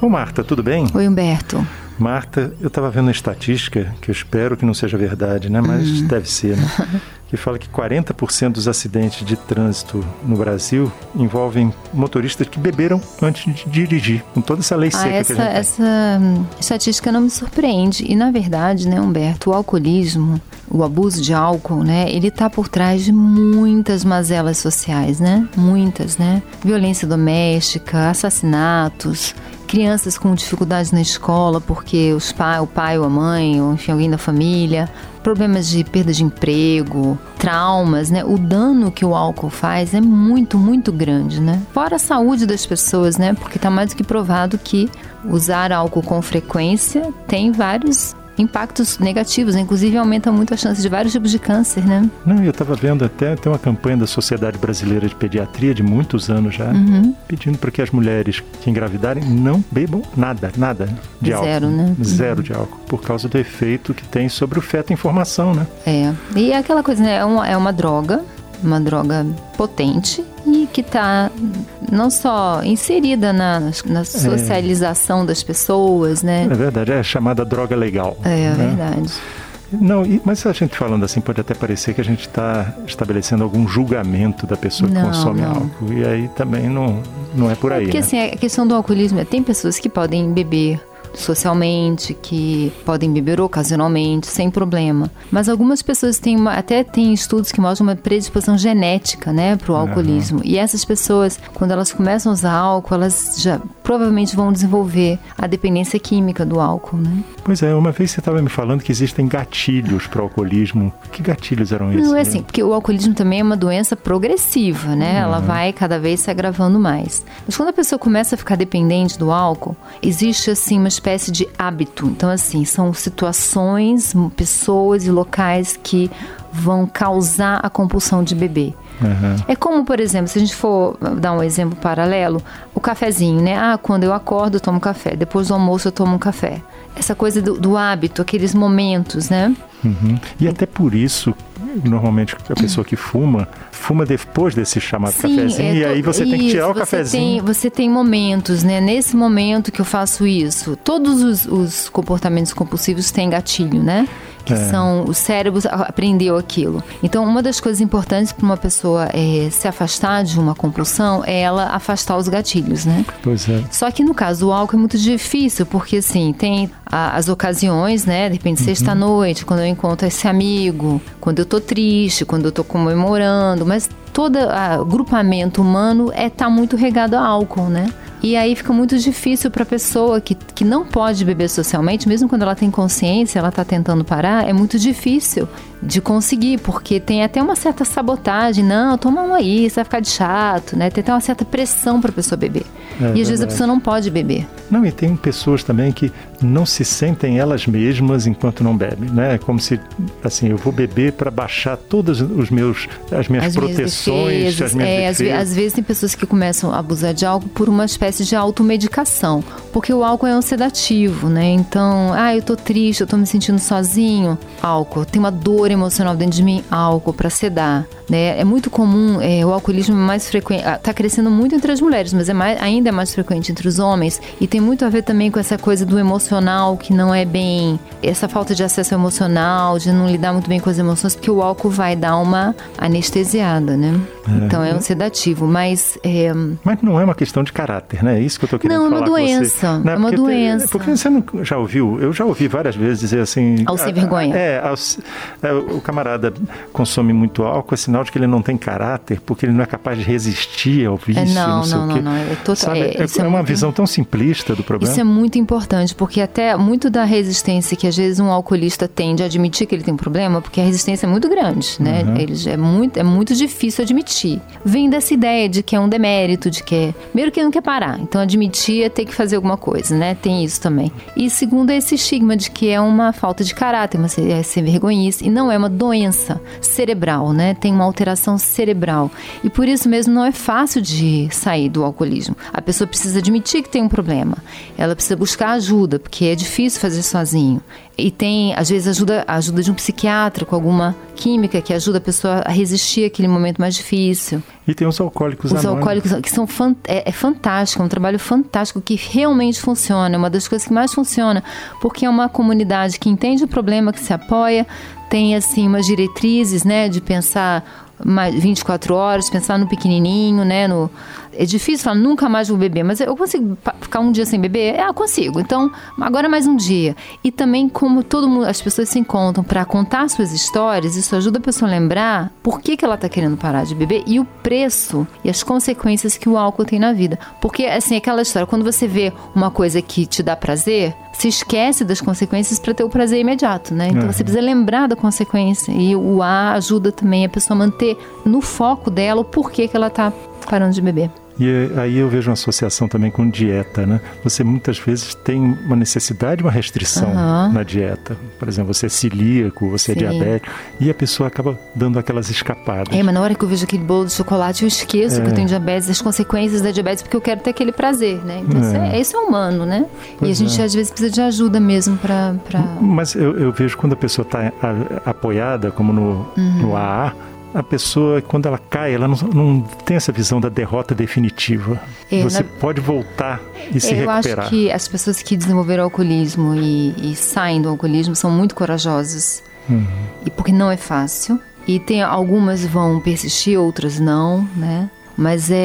Ô Marta, tudo bem? Oi, Humberto. Marta, eu estava vendo uma estatística, que eu espero que não seja verdade, né? Mas hum. deve ser, né? que fala que 40% dos acidentes de trânsito no Brasil envolvem motoristas que beberam antes de dirigir, com toda essa lei ah, seca essa, que a gente Essa hum, estatística não me surpreende. E, na verdade, né, Humberto, o alcoolismo, o abuso de álcool, né, ele está por trás de muitas mazelas sociais, né? Muitas, né? Violência doméstica, assassinatos, crianças com dificuldades na escola porque os pai, o pai ou a mãe, ou enfim, alguém da família, problemas de perda de emprego, traumas, né? O dano que o álcool faz é muito, muito grande, né? Fora a saúde das pessoas, né? Porque está mais do que provado que usar álcool com frequência tem vários impactos negativos, inclusive aumenta muito a chance de vários tipos de câncer, né? Não, eu estava vendo até tem uma campanha da Sociedade Brasileira de Pediatria de muitos anos já, uhum. pedindo para que as mulheres que engravidarem não bebam nada, nada de álcool. Zero, né? Zero uhum. de álcool, por causa do efeito que tem sobre o feto em formação, né? É, e é aquela coisa, né? É uma, é uma droga, uma droga potente e que está não só inserida na, na é. socialização é. das pessoas, né? É verdade, é chamada droga legal. É, é né? verdade. Não, mas a gente falando assim pode até parecer que a gente está estabelecendo algum julgamento da pessoa não, que consome não. álcool. E aí também não, não é por é aí. Porque né? assim, a questão do alcoolismo é tem pessoas que podem beber socialmente, que podem beber ocasionalmente, sem problema. Mas algumas pessoas têm uma, até tem estudos que mostram uma predisposição genética, né, para o alcoolismo. Uhum. E essas pessoas, quando elas começam a usar álcool, elas já provavelmente vão desenvolver a dependência química do álcool, né? Pois é, uma vez você estava me falando que existem gatilhos para o alcoolismo. Que gatilhos eram esses? Não é assim, porque o alcoolismo também é uma doença progressiva, né? Uhum. Ela vai cada vez se agravando mais. Mas quando a pessoa começa a ficar dependente do álcool, existe assim uma espécie de hábito. Então, assim, são situações, pessoas e locais que vão causar a compulsão de beber. Uhum. É como, por exemplo, se a gente for dar um exemplo paralelo, o cafezinho, né? Ah, quando eu acordo eu tomo café, depois do almoço eu tomo um café. Essa coisa do, do hábito, aqueles momentos, né? Uhum. E até por isso, normalmente a pessoa que fuma, fuma depois desse chamado Sim, cafezinho, é, e aí você isso, tem que tirar o cafezinho. Tem, você tem momentos, né? Nesse momento que eu faço isso, todos os, os comportamentos compulsivos têm gatilho, né? Que é. são o cérebro aprendeu aquilo. Então, uma das coisas importantes para uma pessoa é, se afastar de uma compulsão é ela afastar os gatilhos, né? Pois é. Só que no caso do álcool é muito difícil, porque assim, tem a, as ocasiões, né? De repente, uhum. sexta-noite, quando eu encontro esse amigo, quando eu tô triste, quando eu tô comemorando, mas todo o grupamento humano é tá muito regado a álcool, né? E aí fica muito difícil para a pessoa que, que não pode beber socialmente, mesmo quando ela tem consciência, ela está tentando parar, é muito difícil de conseguir, porque tem até uma certa sabotagem. Não, toma um aí, você vai ficar de chato, né? Tem até uma certa pressão para a pessoa beber. É, e às vezes a pessoa não pode beber. Não, e tem pessoas também que não se sentem elas mesmas enquanto não bebem, né? É como se, assim, eu vou beber para baixar todas os meus, as minhas as proteções, minhas defesas, as minhas é, defesas. Às, às vezes tem pessoas que começam a abusar de álcool por uma espécie de automedicação, porque o álcool é um sedativo, né? Então, ah, eu tô triste, eu tô me sentindo sozinho, álcool. Tem uma dor emocional dentro de mim, álcool para sedar. Né? É muito comum, é, o alcoolismo é mais frequente, ah, crescendo muito entre as mulheres, mas é mais, ainda é mais frequente entre os homens e tem muito a ver também com essa coisa do emocional que não é bem, essa falta de acesso emocional, de não lidar muito bem com as emoções, porque o álcool vai dar uma anestesiada, né? É. Então é um sedativo, mas... É... Mas não é uma questão de caráter, né? É isso que eu estou querendo não, falar Não, é uma doença, né? é uma porque doença. Porque você não, já ouviu, eu já ouvi várias vezes dizer assim... Ao sem vergonha. É, ao, é, o camarada consome muito álcool, é sinal de que ele não tem caráter, porque ele não é capaz de resistir ao vício, é, não, não sei não, o quê. Não, não, é, total, Sabe, é, é, é uma muito, visão tão simplista do problema. Isso é muito importante, porque até muito da resistência que às vezes um alcoolista tem de admitir que ele tem um problema, porque a resistência é muito grande, né? Uhum. Eles, é, muito, é muito difícil admitir. Vem dessa ideia de que é um demérito, de que é... Primeiro que não quer parar, então admitir é ter que fazer alguma coisa, né? Tem isso também. E segundo é esse estigma de que é uma falta de caráter, uma, é ser vergonhice, e não é uma doença cerebral, né? Tem uma alteração cerebral. E por isso mesmo não é fácil de sair do alcoolismo. A pessoa precisa admitir que tem um problema. Ela precisa buscar ajuda, porque é difícil fazer sozinho. E tem, às vezes, ajuda, ajuda de um psiquiatra com alguma química que ajuda a pessoa a resistir àquele momento mais difícil difícil. E tem os alcoólicos Os anônimos. alcoólicos que são fan- é, é fantástico, é um trabalho fantástico que realmente funciona, é uma das coisas que mais funciona, porque é uma comunidade que entende o problema, que se apoia, tem assim umas diretrizes, né, de pensar mais 24 horas, pensar no pequenininho, né, no é difícil falar nunca mais vou beber, mas eu consigo ficar um dia sem beber? É, eu consigo. Então, agora mais um dia. E também como todo mundo, as pessoas se encontram para contar suas histórias, isso ajuda a pessoa a lembrar por que, que ela está querendo parar de beber e o preço e as consequências que o álcool tem na vida. Porque, assim, aquela história, quando você vê uma coisa que te dá prazer, se esquece das consequências para ter o prazer imediato, né? Então Uhum. você precisa lembrar da consequência. E o A ajuda também a pessoa a manter no foco dela o porquê que ela está parando de beber. E aí eu vejo uma associação também com dieta, né? Você muitas vezes tem uma necessidade, uma restrição Aham. na dieta. Por exemplo, você é celíaco, você Sim. é diabético, e a pessoa acaba dando aquelas escapadas. É, mas na hora que eu vejo aquele bolo de chocolate, eu esqueço É. que eu tenho diabetes, as consequências da diabetes, porque eu quero ter aquele prazer, né? Então, isso, é, isso é humano, né? e a Pois gente, é. às vezes, precisa de ajuda mesmo para... Pra... Mas eu, eu vejo quando a pessoa está apoiada, como no, Uhum. no AA, a pessoa, quando ela cai, ela não, não tem essa visão da derrota definitiva. É, Você na- pode voltar e se eu recuperar. acho que as pessoas que desenvolveram alcoolismo e, e saem do alcoolismo são muito corajosas. Uhum. E porque não é fácil. E tem algumas vão persistir, outras não, né? Mas é,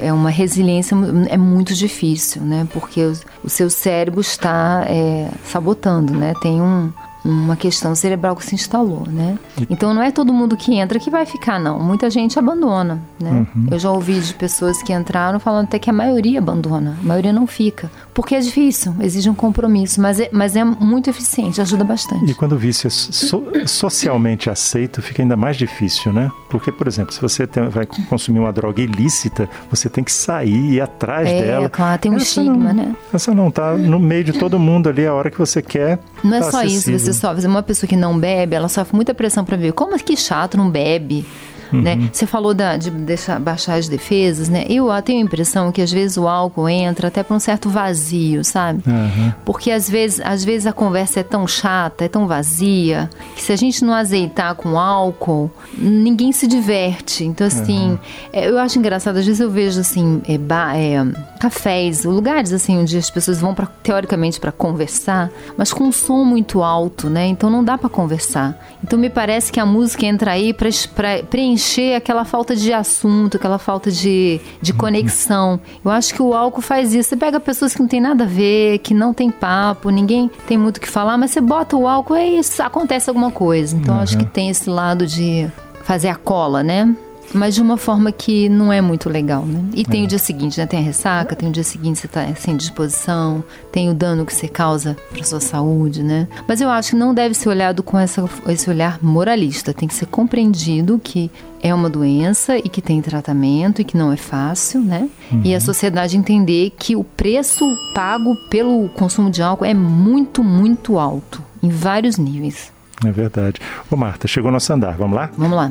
é, é uma resiliência, é muito difícil, né? Porque o, o seu cérebro está é, sabotando, né? Tem um, uma questão cerebral que se instalou, né? Então não é todo mundo que entra que vai ficar, não. Muita gente abandona, né? Eu já ouvi de pessoas que entraram falando até que a maioria abandona, a maioria não fica. Porque é difícil, exige um compromisso, mas é, mas é muito eficiente, ajuda bastante. E quando o vício é so- socialmente aceito, fica ainda mais difícil, né? Porque, por exemplo, se você tem- vai consumir uma droga ilícita, você tem que sair e ir atrás É, dela. claro, tem um Essa estigma, não, né? Essa não tá no meio de todo mundo ali a hora que você quer. Não é tá só isso, acessível. você sofre. Uma pessoa que não bebe, ela sofre muita pressão para beber. Como é que chato, não bebe? Uhum. Né? Você falou da- de deixar, baixar as defesas, né? Eu tenho a impressão que às vezes o álcool entra até para um certo vazio, sabe? Aham. Porque às vezes, às vezes a conversa é tão chata, é tão vazia, que se a gente não azeitar com álcool, ninguém se diverte. Então, assim, é, eu acho engraçado, às vezes eu vejo assim, é, ba- é, cafés, lugares assim onde as pessoas vão pra, teoricamente para conversar, mas com um som muito alto, né? Então não dá para conversar. Então me parece que a música entra aí para preencher aquela falta de assunto, aquela falta de, de conexão. Eu acho que o álcool faz isso. Você pega pessoas que não tem nada a ver, que não tem papo, ninguém tem muito o que falar, mas você bota o álcool é isso, acontece alguma coisa. Então eu acho que tem esse lado de fazer a cola, né? Mas de uma forma que não é muito legal, né? E tem o dia seguinte, né? Tem a ressaca, tem o dia seguinte você tá sem disposição, tem o dano que você causa para sua saúde, né? Mas eu acho que não deve ser olhado com essa, esse olhar moralista. Tem que ser compreendido que é uma doença e que tem tratamento e que não é fácil, né? E a sociedade entender que o preço pago pelo consumo de álcool é muito, muito alto, em vários níveis. É verdade. Ô, Marta, chegou nosso andar. Vamos lá? Vamos lá.